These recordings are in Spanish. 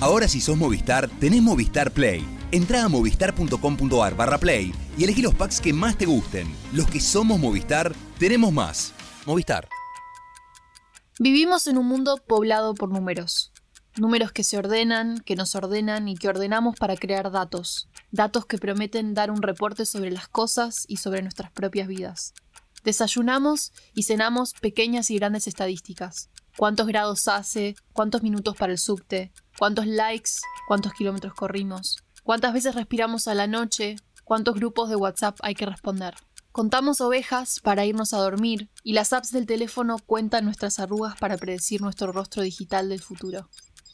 Ahora si sos Movistar, tenés Movistar Play. Entrá a movistar.com.ar barra play y elegí los packs que más te gusten. Los que somos Movistar, tenemos más. Movistar. Vivimos en un mundo poblado por números. Números que se ordenan, que nos ordenan y que ordenamos para crear datos. Datos que prometen dar un reporte sobre las cosas y sobre nuestras propias vidas. Desayunamos y cenamos pequeñas y grandes estadísticas. ¿Cuántos grados hace? ¿Cuántos minutos para el subte? ¿Cuántos likes? ¿Cuántos kilómetros corrimos? ¿Cuántas veces respiramos a la noche? ¿Cuántos grupos de WhatsApp hay que responder? Contamos ovejas para irnos a dormir y las apps del teléfono cuentan nuestras arrugas para predecir nuestro rostro digital del futuro.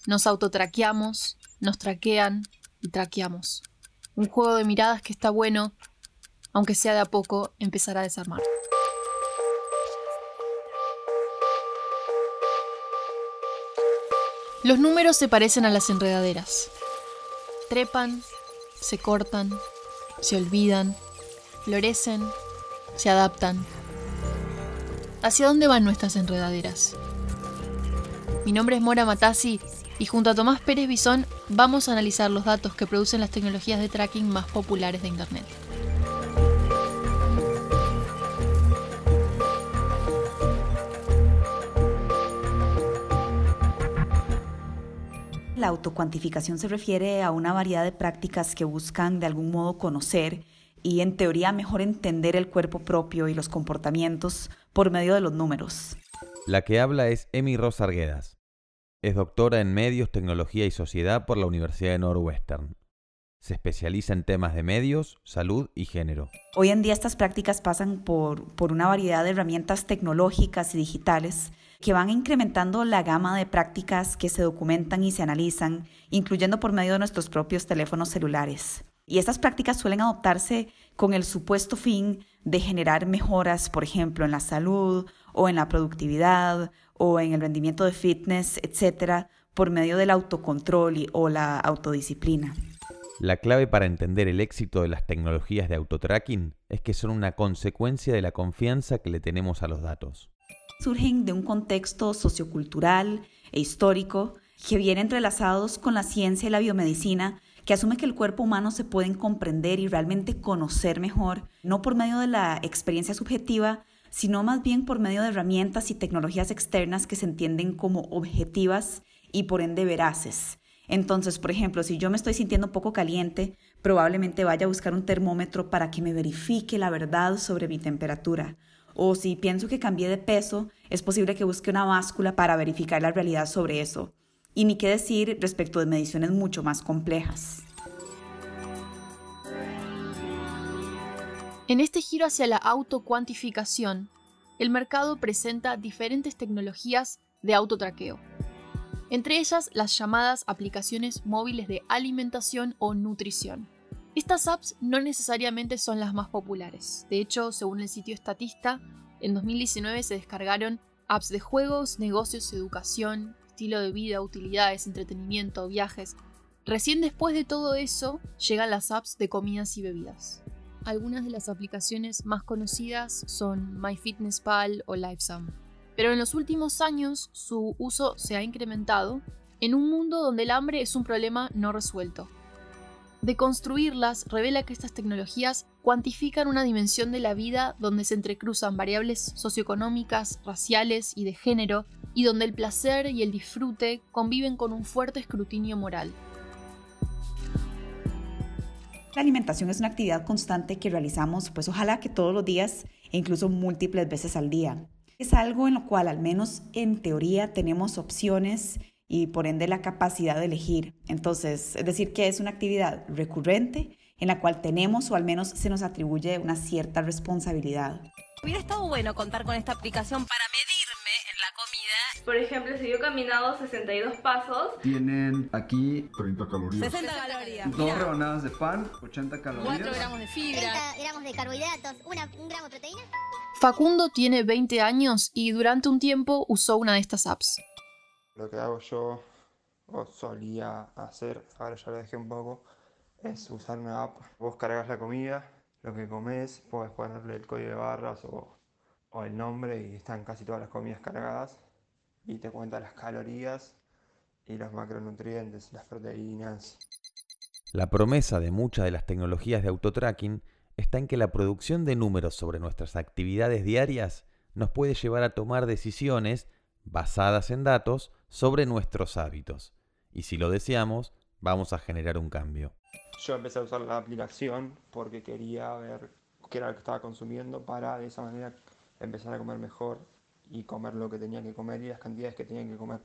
Nos autotraqueamos, nos traquean y traqueamos. Un juego de miradas que está bueno, aunque sea de a poco, empezar a desarmar. Los números se parecen a las enredaderas. Trepan, se cortan, se olvidan, florecen, se adaptan. ¿Hacia dónde van nuestras enredaderas? Mi nombre es Mora Matassi y junto a Tomás Pérez Bisón vamos a analizar los datos que producen las tecnologías de tracking más populares de Internet. La autocuantificación se refiere a una variedad de prácticas que buscan de algún modo conocer y en teoría mejor entender el cuerpo propio y los comportamientos por medio de los números. La que habla es Emi Rosa Arguedas. Es doctora en Medios, Tecnología y Sociedad por la Universidad de Northwestern. Se especializa en temas de medios, salud y género. Hoy en día estas prácticas pasan por, por una variedad de herramientas tecnológicas y digitales que van incrementando la gama de prácticas que se documentan y se analizan, incluyendo por medio de nuestros propios teléfonos celulares. Y estas prácticas suelen adoptarse con el supuesto fin de generar mejoras, por ejemplo, en la salud o en la productividad o en el rendimiento de fitness, etcétera, por medio del autocontrol o la autodisciplina. La clave para entender el éxito de las tecnologías de autotracking es que son una consecuencia de la confianza que le tenemos a los datos surgen de un contexto sociocultural e histórico que viene entrelazados con la ciencia y la biomedicina, que asume que el cuerpo humano se pueden comprender y realmente conocer mejor, no por medio de la experiencia subjetiva, sino más bien por medio de herramientas y tecnologías externas que se entienden como objetivas y por ende veraces. Entonces, por ejemplo, si yo me estoy sintiendo un poco caliente, probablemente vaya a buscar un termómetro para que me verifique la verdad sobre mi temperatura o si pienso que cambié de peso, es posible que busque una báscula para verificar la realidad sobre eso. Y ni qué decir respecto de mediciones mucho más complejas. En este giro hacia la autocuantificación, el mercado presenta diferentes tecnologías de autotraqueo. Entre ellas las llamadas aplicaciones móviles de alimentación o nutrición estas apps no necesariamente son las más populares. De hecho, según el sitio Statista, en 2019 se descargaron apps de juegos, negocios, educación, estilo de vida, utilidades, entretenimiento, viajes. Recién después de todo eso llegan las apps de comidas y bebidas. Algunas de las aplicaciones más conocidas son MyFitnessPal o LiveSum. Pero en los últimos años su uso se ha incrementado en un mundo donde el hambre es un problema no resuelto de construirlas revela que estas tecnologías cuantifican una dimensión de la vida donde se entrecruzan variables socioeconómicas, raciales y de género, y donde el placer y el disfrute conviven con un fuerte escrutinio moral. La alimentación es una actividad constante que realizamos, pues ojalá que todos los días e incluso múltiples veces al día. Es algo en lo cual, al menos en teoría, tenemos opciones y por ende la capacidad de elegir. Entonces, es decir, que es una actividad recurrente en la cual tenemos o al menos se nos atribuye una cierta responsabilidad. Hubiera estado bueno contar con esta aplicación para medirme en la comida. Por ejemplo, si yo he caminado 62 pasos, tienen aquí 30 calorías. 60 calorías. Dos rebanadas de pan, 80 calorías. 4 gramos de fibra. 30 gramos de carbohidratos, un gramo de proteína. Facundo tiene 20 años y durante un tiempo usó una de estas apps. Lo que hago yo, o solía hacer, ahora ya lo dejé un poco, es usar una app. Vos cargas la comida, lo que comes, puedes ponerle el código de barras o, el nombre y están casi todas las comidas cargadas y te cuenta las calorías y los macronutrientes, las proteínas. La promesa de muchas de las tecnologías de autotracking está en que la producción de números sobre nuestras actividades diarias nos puede llevar a tomar decisiones basadas en datos sobre nuestros hábitos. Y si lo deseamos, vamos a generar un cambio. Yo empecé a usar la aplicación porque quería ver qué era lo que estaba consumiendo para de esa manera empezar a comer mejor y comer lo que tenía que comer y las cantidades que tenía que comer.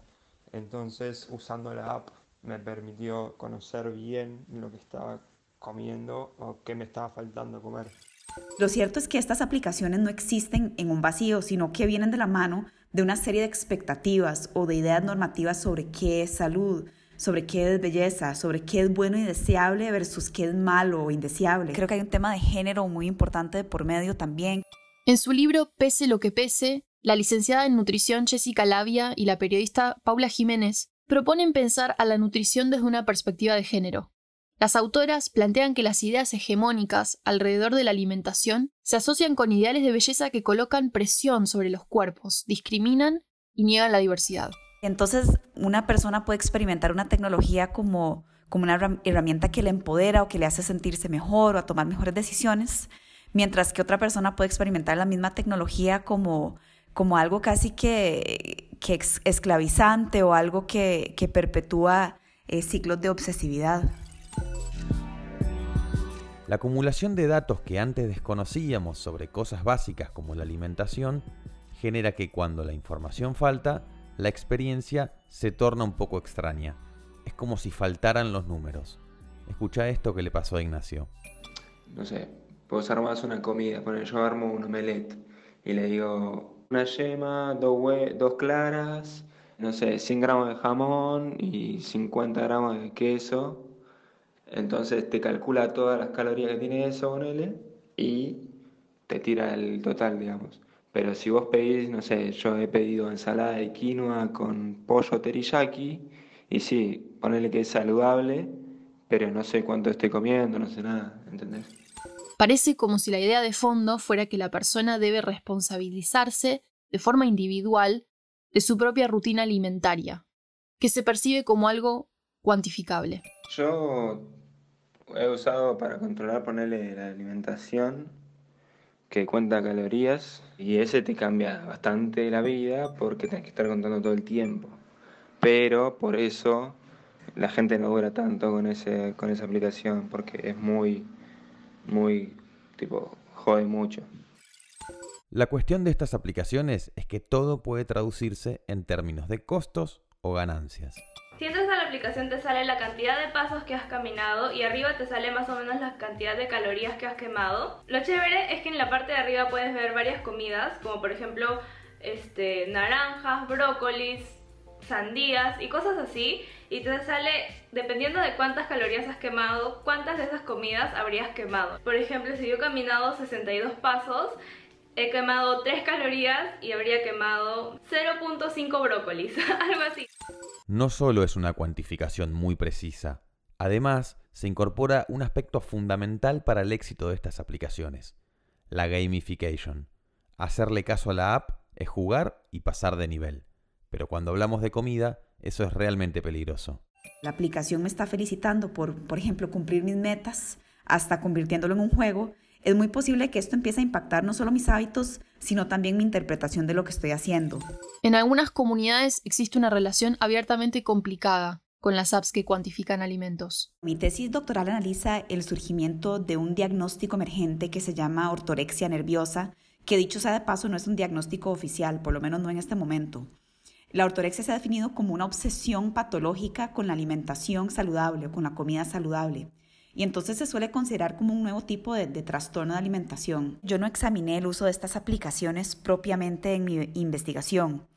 Entonces, usando la app me permitió conocer bien lo que estaba comiendo o qué me estaba faltando comer. Lo cierto es que estas aplicaciones no existen en un vacío, sino que vienen de la mano de una serie de expectativas o de ideas normativas sobre qué es salud, sobre qué es belleza, sobre qué es bueno y deseable versus qué es malo o indeseable. Creo que hay un tema de género muy importante de por medio también. En su libro Pese lo que pese, la licenciada en nutrición Jessica Labia y la periodista Paula Jiménez proponen pensar a la nutrición desde una perspectiva de género. Las autoras plantean que las ideas hegemónicas alrededor de la alimentación se asocian con ideales de belleza que colocan presión sobre los cuerpos, discriminan y niegan la diversidad. Entonces, una persona puede experimentar una tecnología como, como una herramienta que le empodera o que le hace sentirse mejor o a tomar mejores decisiones, mientras que otra persona puede experimentar la misma tecnología como, como algo casi que, que esclavizante o algo que, que perpetúa eh, ciclos de obsesividad. La acumulación de datos que antes desconocíamos sobre cosas básicas como la alimentación genera que cuando la información falta, la experiencia se torna un poco extraña. Es como si faltaran los números. Escucha esto que le pasó a Ignacio. No sé, vos armás una comida, poner yo armo un omelette y le digo una yema, dos, dos claras, no sé, 100 gramos de jamón y 50 gramos de queso entonces te calcula todas las calorías que tiene eso, con él y te tira el total, digamos. Pero si vos pedís, no sé, yo he pedido ensalada de quinoa con pollo teriyaki, y sí, ponele que es saludable, pero no sé cuánto estoy comiendo, no sé nada, ¿entendés? Parece como si la idea de fondo fuera que la persona debe responsabilizarse de forma individual de su propia rutina alimentaria, que se percibe como algo cuantificable. Yo he usado para controlar, ponerle la alimentación, que cuenta calorías, y ese te cambia bastante la vida porque tienes que estar contando todo el tiempo. Pero por eso la gente no dura tanto con, ese, con esa aplicación, porque es muy, muy, tipo, jode mucho. La cuestión de estas aplicaciones es que todo puede traducirse en términos de costos o ganancias. Si entras a la aplicación te sale la cantidad de pasos que has caminado y arriba te sale más o menos la cantidad de calorías que has quemado. Lo chévere es que en la parte de arriba puedes ver varias comidas, como por ejemplo este, naranjas, brócolis, sandías y cosas así. Y te sale, dependiendo de cuántas calorías has quemado, cuántas de esas comidas habrías quemado. Por ejemplo, si yo he caminado 62 pasos, he quemado 3 calorías y habría quemado 0.5 brócolis, algo así no solo es una cuantificación muy precisa, además se incorpora un aspecto fundamental para el éxito de estas aplicaciones, la gamification. Hacerle caso a la app es jugar y pasar de nivel, pero cuando hablamos de comida, eso es realmente peligroso. La aplicación me está felicitando por, por ejemplo, cumplir mis metas, hasta convirtiéndolo en un juego, es muy posible que esto empiece a impactar no solo mis hábitos, sino también mi interpretación de lo que estoy haciendo. En algunas comunidades existe una relación abiertamente complicada con las apps que cuantifican alimentos. Mi tesis doctoral analiza el surgimiento de un diagnóstico emergente que se llama ortorexia nerviosa, que dicho sea de paso no es un diagnóstico oficial, por lo menos no en este momento. La ortorexia se ha definido como una obsesión patológica con la alimentación saludable o con la comida saludable y entonces se suele considerar como un nuevo tipo de, trastorno de alimentación. Yo no examiné el uso de estas aplicaciones propiamente en mi investigación.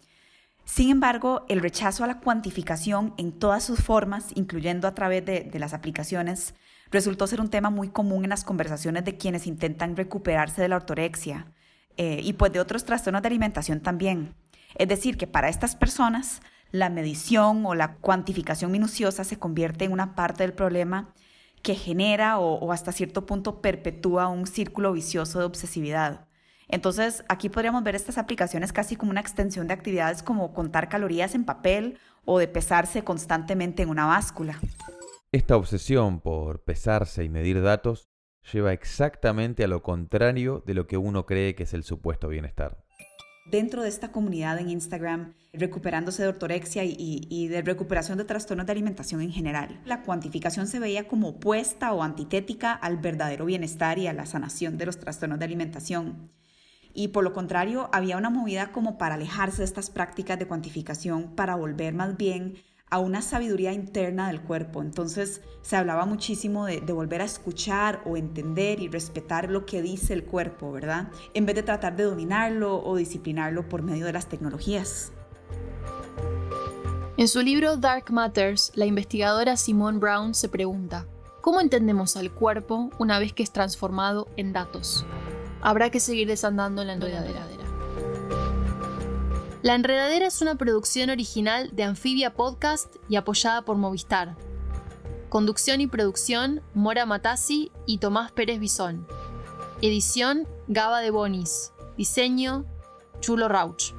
Sin embargo, el rechazo a la cuantificación en todas sus formas, incluyendo a través de, las aplicaciones, resultó ser un tema muy común en las conversaciones de quienes intentan recuperarse de la ortorexia eh, y pues de otros trastornos de alimentación también. Es decir, que para estas personas la medición o la cuantificación minuciosa se convierte en una parte del problema que genera o, hasta cierto punto perpetúa un círculo vicioso de obsesividad. Entonces, aquí podríamos ver estas aplicaciones casi como una extensión de actividades como contar calorías en papel o de pesarse constantemente en una báscula. Esta obsesión por pesarse y medir datos lleva exactamente a lo contrario de lo que uno cree que es el supuesto bienestar. Dentro de esta comunidad en Instagram, recuperándose de ortorexia y, de recuperación de trastornos de alimentación en general, la cuantificación se veía como opuesta o antitética al verdadero bienestar y a la sanación de los trastornos de alimentación. Y por lo contrario, había una movida como para alejarse de estas prácticas de cuantificación, para volver más bien a una sabiduría interna del cuerpo. Entonces se hablaba muchísimo de, volver a escuchar o entender y respetar lo que dice el cuerpo, ¿verdad? En vez de tratar de dominarlo o disciplinarlo por medio de las tecnologías. En su libro Dark Matters, la investigadora Simone Brown se pregunta, ¿cómo entendemos al cuerpo una vez que es transformado en datos? Habrá que seguir desandando en la enredadera. La Enredadera es una producción original de Anfibia Podcast y apoyada por Movistar. Conducción y producción, Mora Matasi y Tomás Pérez Bisón. Edición, Gaba de Bonis. Diseño, Chulo Rauch.